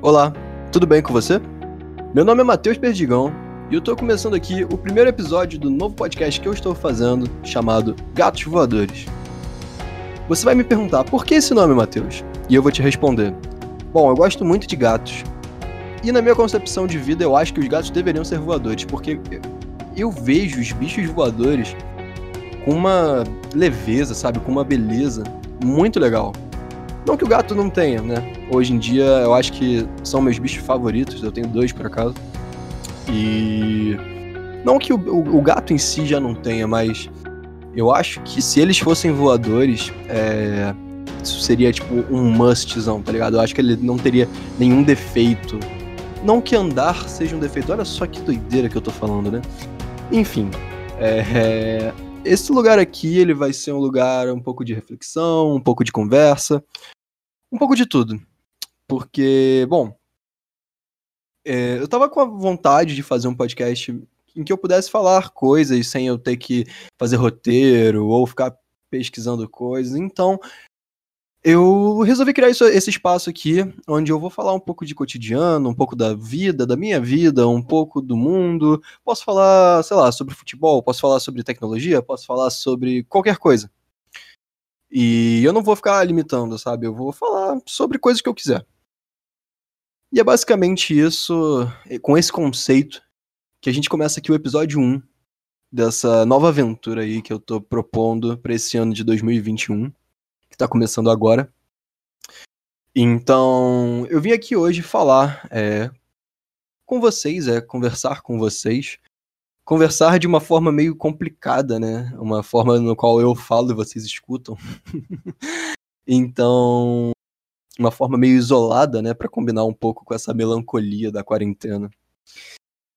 Olá, tudo bem com você? Meu nome é Matheus Perdigão e eu tô começando aqui o primeiro episódio do novo podcast que eu estou fazendo, chamado Gatos Voadores. Você vai me perguntar por que esse nome, Matheus? E eu vou te responder. Bom, eu gosto muito de gatos. E na minha concepção de vida, eu acho que os gatos deveriam ser voadores, porque eu vejo os bichos voadores com uma leveza, sabe? Com uma beleza muito legal. Não que o gato não tenha, né? Hoje em dia eu acho que são meus bichos favoritos, eu tenho dois por acaso. E. Não que o, o, o gato em si já não tenha, mas eu acho que se eles fossem voadores, é... isso seria tipo um mustzão, tá ligado? Eu acho que ele não teria nenhum defeito. Não que andar seja um defeito, olha só que doideira que eu tô falando, né? Enfim, é... esse lugar aqui ele vai ser um lugar um pouco de reflexão, um pouco de conversa, um pouco de tudo. Porque, bom, é, eu tava com a vontade de fazer um podcast em que eu pudesse falar coisas sem eu ter que fazer roteiro ou ficar pesquisando coisas. Então, eu resolvi criar isso, esse espaço aqui, onde eu vou falar um pouco de cotidiano, um pouco da vida, da minha vida, um pouco do mundo. Posso falar, sei lá, sobre futebol, posso falar sobre tecnologia, posso falar sobre qualquer coisa. E eu não vou ficar limitando, sabe? Eu vou falar sobre coisas que eu quiser. E é basicamente isso, com esse conceito, que a gente começa aqui o episódio 1 dessa nova aventura aí que eu tô propondo para esse ano de 2021, que tá começando agora. Então, eu vim aqui hoje falar é, com vocês, é conversar com vocês, conversar de uma forma meio complicada, né? Uma forma no qual eu falo e vocês escutam. então, uma forma meio isolada, né, para combinar um pouco com essa melancolia da quarentena.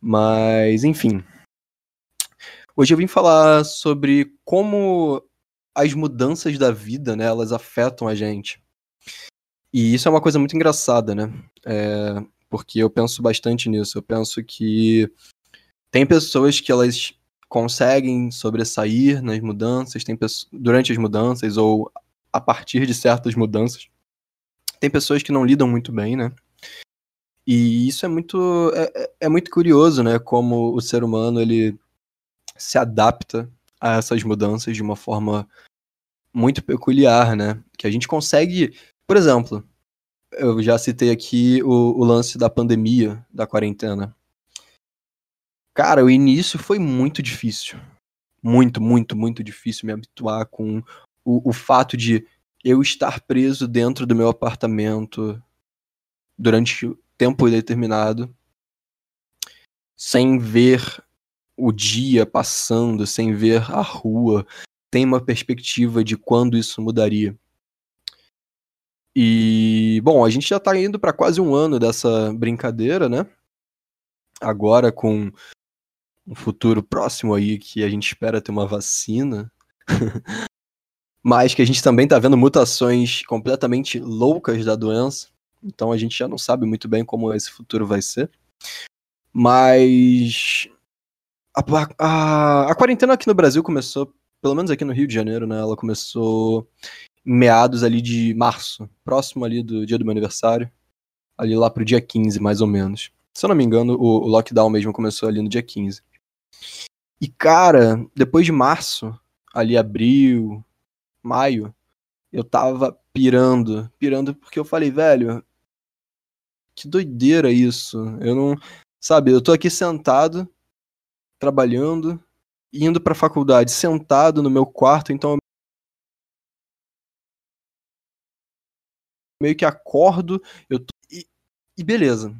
Mas, enfim. Hoje eu vim falar sobre como as mudanças da vida, né, elas afetam a gente. E isso é uma coisa muito engraçada, né? É, porque eu penso bastante nisso. Eu penso que tem pessoas que elas conseguem sobressair nas mudanças, tem durante as mudanças ou a partir de certas mudanças. Tem pessoas que não lidam muito bem, né? E isso é muito é, é, é muito curioso, né? Como o ser humano ele se adapta a essas mudanças de uma forma muito peculiar, né? Que a gente consegue, por exemplo, eu já citei aqui o, o lance da pandemia, da quarentena. Cara, o início foi muito difícil. Muito, muito, muito difícil me habituar com o, o fato de eu estar preso dentro do meu apartamento durante tempo determinado, sem ver o dia passando, sem ver a rua, tem uma perspectiva de quando isso mudaria. E, bom, a gente já tá indo para quase um ano dessa brincadeira, né? Agora com um futuro próximo aí que a gente espera ter uma vacina. Mas que a gente também tá vendo mutações completamente loucas da doença. Então a gente já não sabe muito bem como esse futuro vai ser. Mas. A, a, a quarentena aqui no Brasil começou, pelo menos aqui no Rio de Janeiro, né? Ela começou em meados ali de março, próximo ali do dia do meu aniversário. Ali lá pro dia 15, mais ou menos. Se eu não me engano, o, o lockdown mesmo começou ali no dia 15. E, cara, depois de março, ali abril, maio, eu tava pirando, pirando porque eu falei, velho, que doideira isso. Eu não, sabe, eu tô aqui sentado, trabalhando, indo pra faculdade, sentado no meu quarto, então meio que acordo, eu tô, e, e beleza.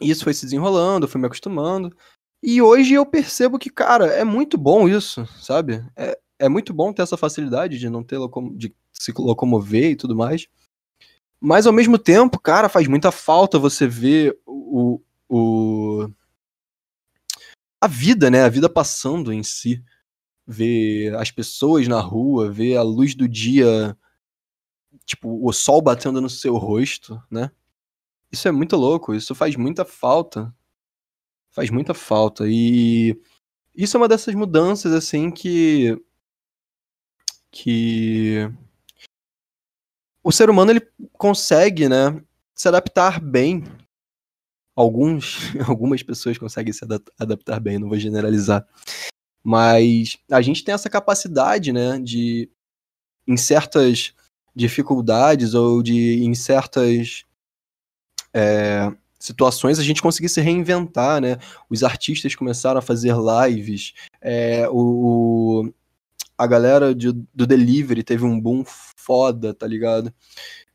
Isso foi se desenrolando, eu fui me acostumando. E hoje eu percebo que, cara, é muito bom isso, sabe? É, é muito bom ter essa facilidade de não ter de se locomover e tudo mais. Mas ao mesmo tempo, cara, faz muita falta você ver o, o a vida, né? A vida passando em si. Ver as pessoas na rua, ver a luz do dia, tipo, o sol batendo no seu rosto, né? Isso é muito louco, isso faz muita falta faz muita falta. E isso é uma dessas mudanças, assim, que. que. o ser humano ele consegue, né, se adaptar bem. Alguns, algumas pessoas conseguem se adaptar bem, não vou generalizar. Mas a gente tem essa capacidade, né, de em certas dificuldades ou de em certas é, situações a gente conseguir se reinventar, né? Os artistas começaram a fazer lives, é, o, a galera de, do delivery teve um boom foda, tá ligado?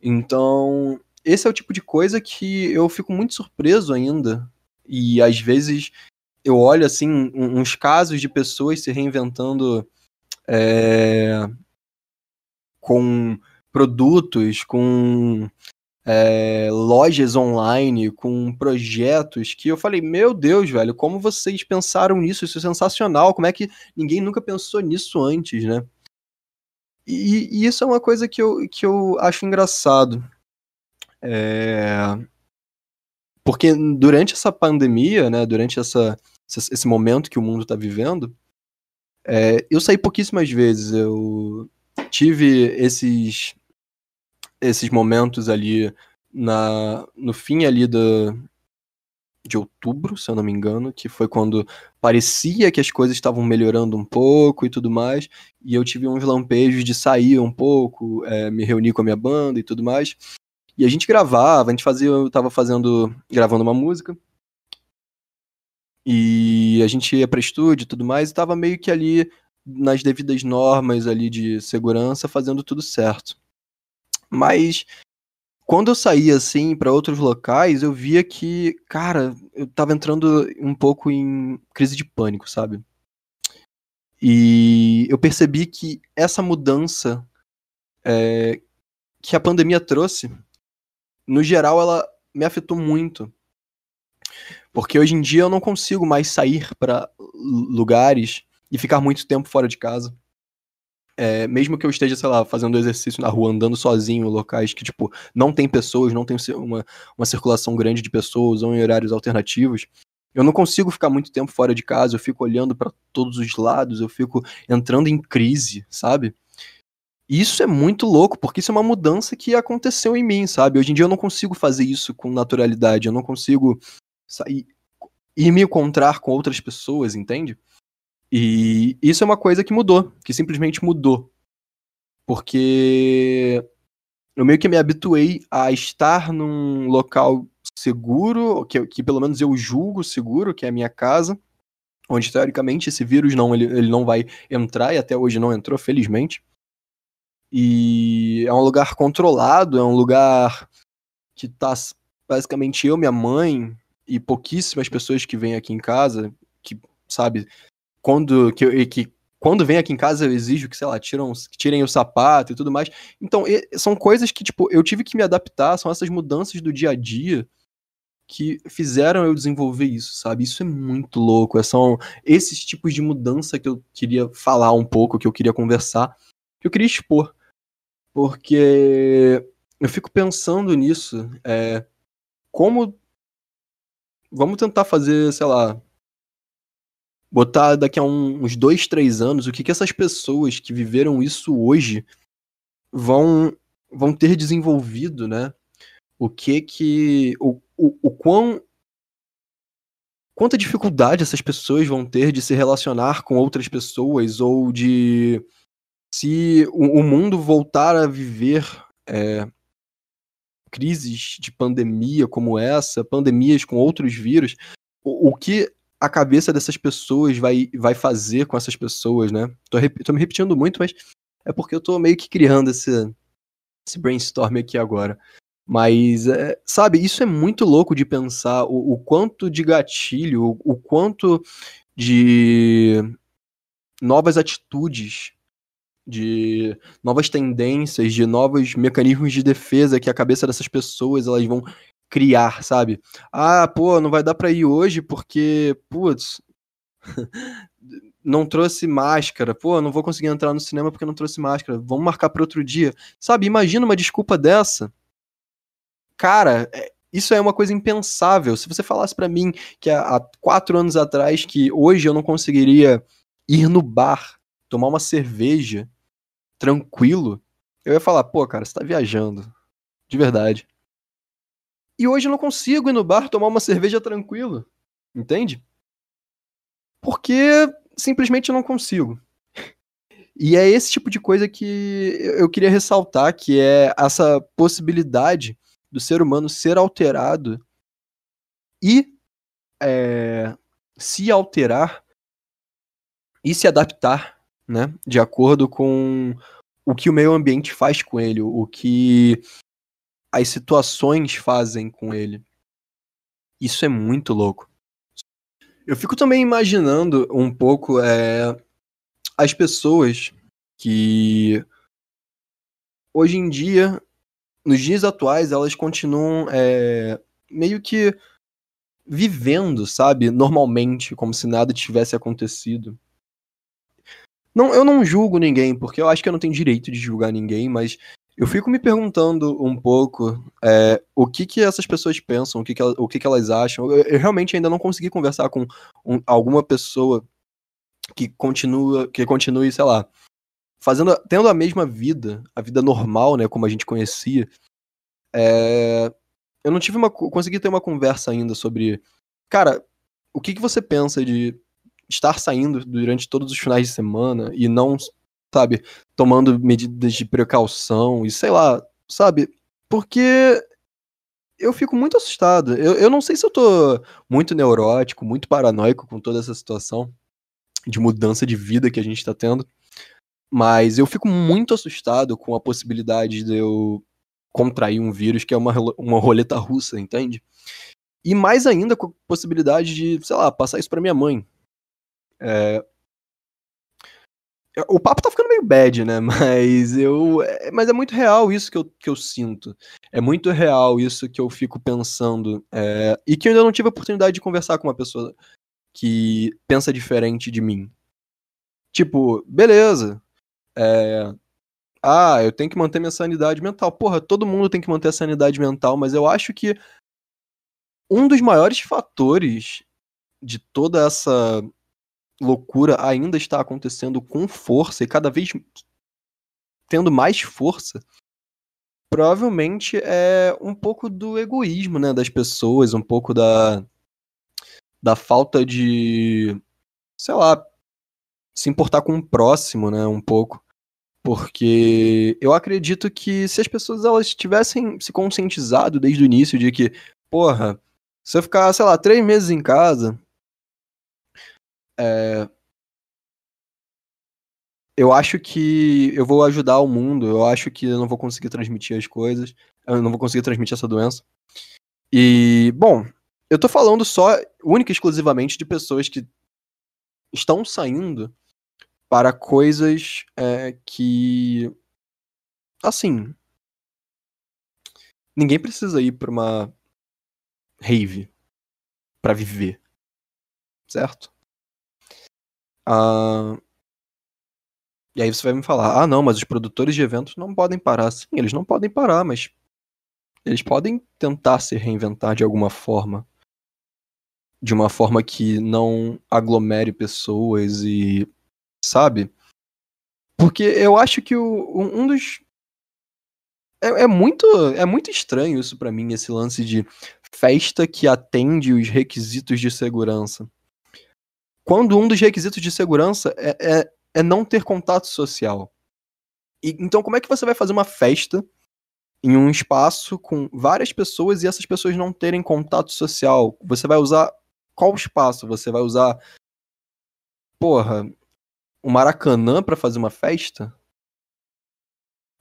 Então, esse é o tipo de coisa que eu fico muito surpreso ainda. E às vezes eu olho assim uns casos de pessoas se reinventando é, com produtos, com é, lojas online, com projetos que eu falei, meu Deus, velho, como vocês pensaram nisso? Isso é sensacional, como é que ninguém nunca pensou nisso antes, né? E, e isso é uma coisa que eu, que eu acho engraçado. É... Porque durante essa pandemia, né, durante essa, esse momento que o mundo está vivendo, é, eu saí pouquíssimas vezes. Eu tive esses esses momentos ali na, no fim ali do, de outubro, se eu não me engano, que foi quando parecia que as coisas estavam melhorando um pouco e tudo mais, e eu tive uns lampejos de sair um pouco, é, me reunir com a minha banda e tudo mais. E a gente gravava, a gente fazia, eu tava fazendo, gravando uma música, e a gente ia para estúdio e tudo mais, e tava meio que ali nas devidas normas ali de segurança, fazendo tudo certo. Mas quando eu saía assim para outros locais, eu via que, cara, eu tava entrando um pouco em crise de pânico, sabe? E eu percebi que essa mudança é, que a pandemia trouxe, no geral, ela me afetou muito. Porque hoje em dia eu não consigo mais sair para lugares e ficar muito tempo fora de casa é, mesmo que eu esteja, sei lá, fazendo exercício na rua, andando sozinho locais que, tipo, não tem pessoas, não tem uma, uma circulação grande de pessoas ou em horários alternativos, eu não consigo ficar muito tempo fora de casa, eu fico olhando para todos os lados, eu fico entrando em crise, sabe? Isso é muito louco, porque isso é uma mudança que aconteceu em mim, sabe? Hoje em dia eu não consigo fazer isso com naturalidade, eu não consigo sair e me encontrar com outras pessoas, entende? E isso é uma coisa que mudou, que simplesmente mudou. Porque eu meio que me habituei a estar num local seguro, que, que pelo menos eu julgo seguro, que é a minha casa, onde teoricamente esse vírus não, ele, ele não vai entrar, e até hoje não entrou, felizmente. E é um lugar controlado, é um lugar que tá basicamente eu, minha mãe e pouquíssimas pessoas que vêm aqui em casa, que, sabe, quando que, que quando vem aqui em casa eu exijo que, sei lá, tiram, tirem o sapato e tudo mais. Então, e, são coisas que, tipo, eu tive que me adaptar, são essas mudanças do dia a dia que fizeram eu desenvolver isso, sabe? Isso é muito louco. É, são esses tipos de mudança que eu queria falar um pouco, que eu queria conversar, que eu queria expor. Porque eu fico pensando nisso. É, como. Vamos tentar fazer, sei lá, botar daqui a um, uns dois, três anos, o que, que essas pessoas que viveram isso hoje vão, vão ter desenvolvido, né? O que que. O, o, o quão. Quanta dificuldade essas pessoas vão ter de se relacionar com outras pessoas ou de. Se o, o mundo voltar a viver é, crises de pandemia como essa, pandemias com outros vírus, o, o que a cabeça dessas pessoas vai, vai fazer com essas pessoas, né? Tô, tô me repetindo muito, mas é porque eu tô meio que criando esse, esse brainstorm aqui agora. Mas, é, sabe, isso é muito louco de pensar o, o quanto de gatilho, o, o, quanto de novas atitudes, de novas tendências, de novos mecanismos de defesa que a cabeça dessas pessoas elas vão criar, sabe? Ah, pô, não vai dar para ir hoje porque, putz, não trouxe máscara. Pô, não vou conseguir entrar no cinema porque não trouxe máscara. Vamos marcar para outro dia. Sabe, imagina uma desculpa dessa. Cara, é, isso é uma coisa impensável. Se você falasse para mim que há quatro anos atrás que hoje eu não conseguiria ir no bar, tomar uma cerveja tranquilo, eu ia falar, pô, cara, você tá viajando. De verdade. E hoje eu não consigo ir no bar tomar uma cerveja tranquilo. Entende? Porque simplesmente eu não consigo. E é esse tipo de coisa que eu queria ressaltar, que é essa possibilidade do ser humano ser alterado e é, se alterar e se adaptar, né, de acordo com o que o meio ambiente faz com ele, o que as situações fazem com ele. Isso é muito louco. Eu fico também imaginando um pouco é, as pessoas que hoje em dia, nos dias atuais, elas continuam é, meio que vivendo, sabe, normalmente, como se nada tivesse acontecido. Não, eu não julgo ninguém, porque eu acho que eu não tenho direito de julgar ninguém, mas eu fico me perguntando um pouco é, o que que essas pessoas pensam, o que que, elas, o que, que elas acham. Eu, eu, realmente ainda não consegui conversar com um, alguma pessoa que continua, que continue, sei lá, fazendo, tendo a mesma vida, a vida normal, né, como a gente conhecia. É, eu não tive uma, consegui ter uma conversa ainda sobre, cara, o que que você pensa de estar saindo durante todos os finais de semana e não sabe, tomando medidas de precaução e sei lá, sabe? Porque eu fico muito assustado. Eu, eu não sei se eu tô muito neurótico, muito paranoico com toda essa situação de mudança de vida que a gente tá tendo. Mas eu fico muito assustado com a possibilidade de eu contrair um vírus que é uma, uma roleta russa, entende? E mais ainda com a possibilidade de, sei lá, passar isso para minha mãe. É, o papo tá ficando meio bad, né? Mas eu. É, mas é muito real isso que eu, que eu sinto. É muito real isso que eu fico pensando. É, e que eu ainda não tive a oportunidade de conversar com uma pessoa que pensa diferente de mim. Tipo, beleza. É, ah, eu tenho que manter minha sanidade mental. Porra, todo mundo tem que manter a sanidade mental, mas eu acho que um dos maiores fatores de toda essa loucura ainda está acontecendo com força e cada vez tendo mais força, provavelmente é um pouco do egoísmo, né, das pessoas, um pouco da da falta de, sei lá, se importar com o próximo, né, um pouco. Porque eu acredito que se as pessoas elas tivessem se conscientizado desde o início de que, porra, se eu ficar, sei lá, três meses em casa, é... Eu acho que eu vou ajudar o mundo, eu acho que eu não vou conseguir transmitir as coisas, eu não vou conseguir transmitir essa doença. E, bom, eu tô falando só, única e exclusivamente, de pessoas que estão saindo para coisas é, que. Assim. Ninguém precisa ir pra uma rave para viver. Certo? Ah, e aí você vai me falar, ah não, mas os produtores de eventos não podem parar. Sim, eles não podem parar, mas eles podem tentar se reinventar de alguma forma. De uma forma que não aglomere pessoas e. Sabe? Porque eu acho que o, um dos. É, é muito, é muito estranho isso para mim, esse lance de festa que atende os requisitos de segurança quando um dos requisitos de segurança é, é, é não ter contato social. E, então, como é que você vai fazer uma festa em um espaço com várias pessoas e essas pessoas não terem contato social? Você vai usar qual espaço? Você vai usar, porra, o Maracanã para fazer uma festa?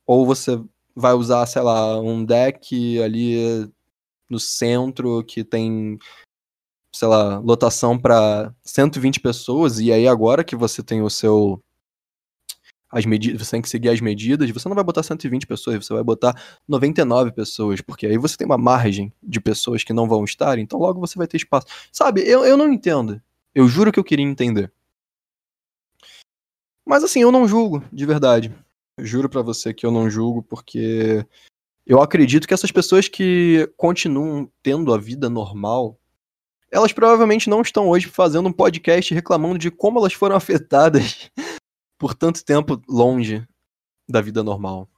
Ou você vai usar, sei lá, um deck ali no centro que tem sei lá, lotação para 120 pessoas, e aí agora que você tem o seu. As medidas, você tem que seguir as medidas, você não vai botar 120 pessoas, você vai botar 99 pessoas, porque aí você tem uma margem de pessoas que não vão estar, então logo você vai ter espaço. Sabe, eu, eu não entendo. Eu juro que eu queria entender. Mas assim, eu não julgo, de verdade. Eu juro para você que eu não julgo, porque eu acredito que essas pessoas que continuam tendo a vida normal, elas provavelmente não estão hoje fazendo um podcast reclamando de como elas foram afetadas por tanto tempo longe da vida normal.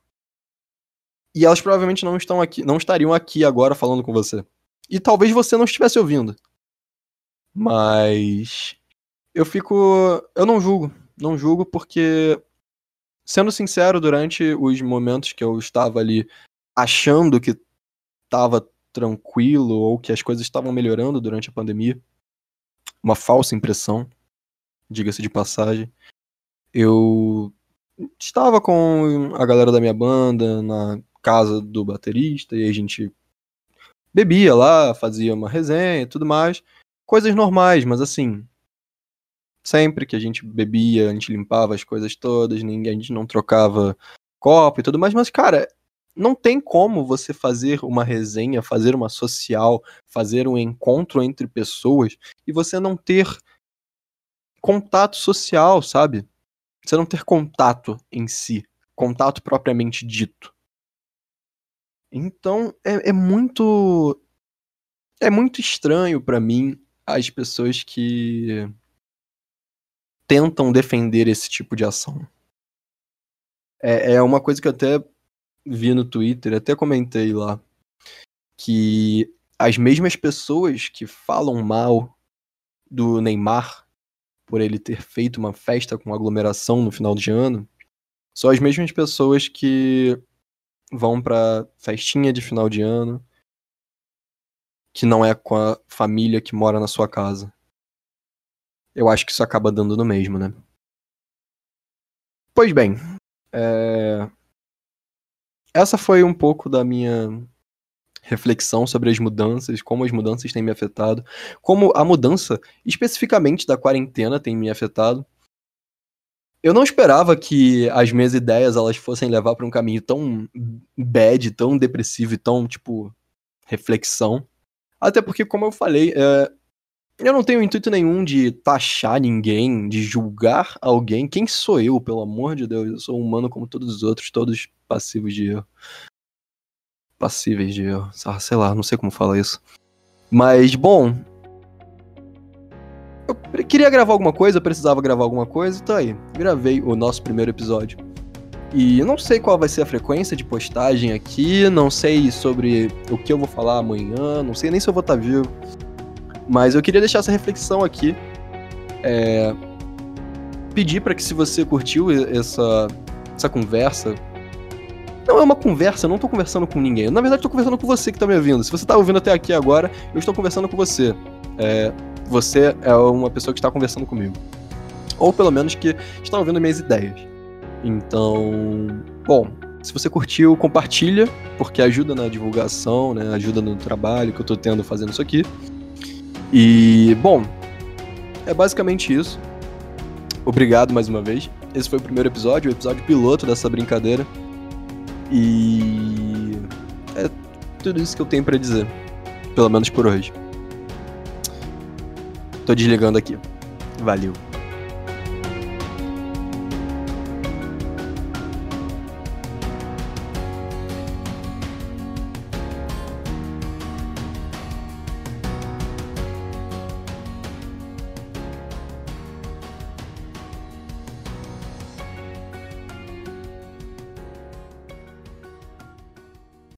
E elas provavelmente não estão aqui, não estariam aqui agora falando com você. E talvez você não estivesse ouvindo. Mas eu fico, eu não julgo, não julgo porque sendo sincero, durante os momentos que eu estava ali achando que estava tranquilo ou que as coisas estavam melhorando durante a pandemia, uma falsa impressão, diga-se de passagem, eu estava com a galera da minha banda na casa do baterista e a gente bebia lá, fazia uma resenha e tudo mais. Coisas normais, mas assim. Sempre que a gente bebia, a gente limpava as coisas todas, ninguém, a gente não trocava copo e tudo mais, mas, cara, não tem como você fazer uma resenha, fazer uma social, fazer um encontro entre pessoas e você não ter contato social, sabe? Você não ter contato em si, contato propriamente dito. Então é, é muito. É muito estranho para mim as pessoas que tentam defender esse tipo de ação. É, é uma coisa que eu até vi no Twitter, até comentei lá, que as mesmas pessoas que falam mal do Neymar por ele ter feito uma festa com aglomeração no final de ano, são as mesmas pessoas que vão pra festinha de final de ano que não é com a família que mora na sua casa. Eu acho que isso acaba dando no mesmo, né? Pois bem, é... essa foi um pouco da minha reflexão sobre as mudanças, como as mudanças têm me afetado, como a mudança especificamente da quarentena tem me afetado. Eu não esperava que as minhas ideias elas fossem levar para um caminho tão bad, tão depressivo e tão tipo reflexão. Até porque, como eu falei, é, eu não tenho intuito nenhum de taxar ninguém, de julgar alguém. Quem sou eu, pelo amor de Deus? Eu sou humano como todos os outros, todos passivos de erro passíveis de erro. Sei lá, não sei como fala isso. Mas, bom. Eu queria gravar alguma coisa, precisava gravar alguma coisa, tá aí. Gravei o nosso primeiro episódio. E eu não sei qual vai ser a frequência de postagem aqui, não sei sobre o que eu vou falar amanhã, não sei nem se eu vou estar tá vivo. Mas eu queria deixar essa reflexão aqui. É... Pedir para que se você curtiu essa, essa conversa, não é uma conversa, eu não tô conversando com ninguém. Na verdade, tô conversando com você que tá me ouvindo. Se você tá ouvindo até aqui agora, eu estou conversando com você. É, você é uma pessoa que está conversando comigo. Ou pelo menos que está ouvindo minhas ideias. Então, bom, se você curtiu, compartilha, porque ajuda na divulgação, né? Ajuda no trabalho que eu tô tendo fazendo isso aqui. E, bom, é basicamente isso. Obrigado mais uma vez. Esse foi o primeiro episódio, o episódio piloto dessa brincadeira. E é tudo isso que eu tenho para dizer, pelo menos por hoje. Tô desligando aqui. Valeu.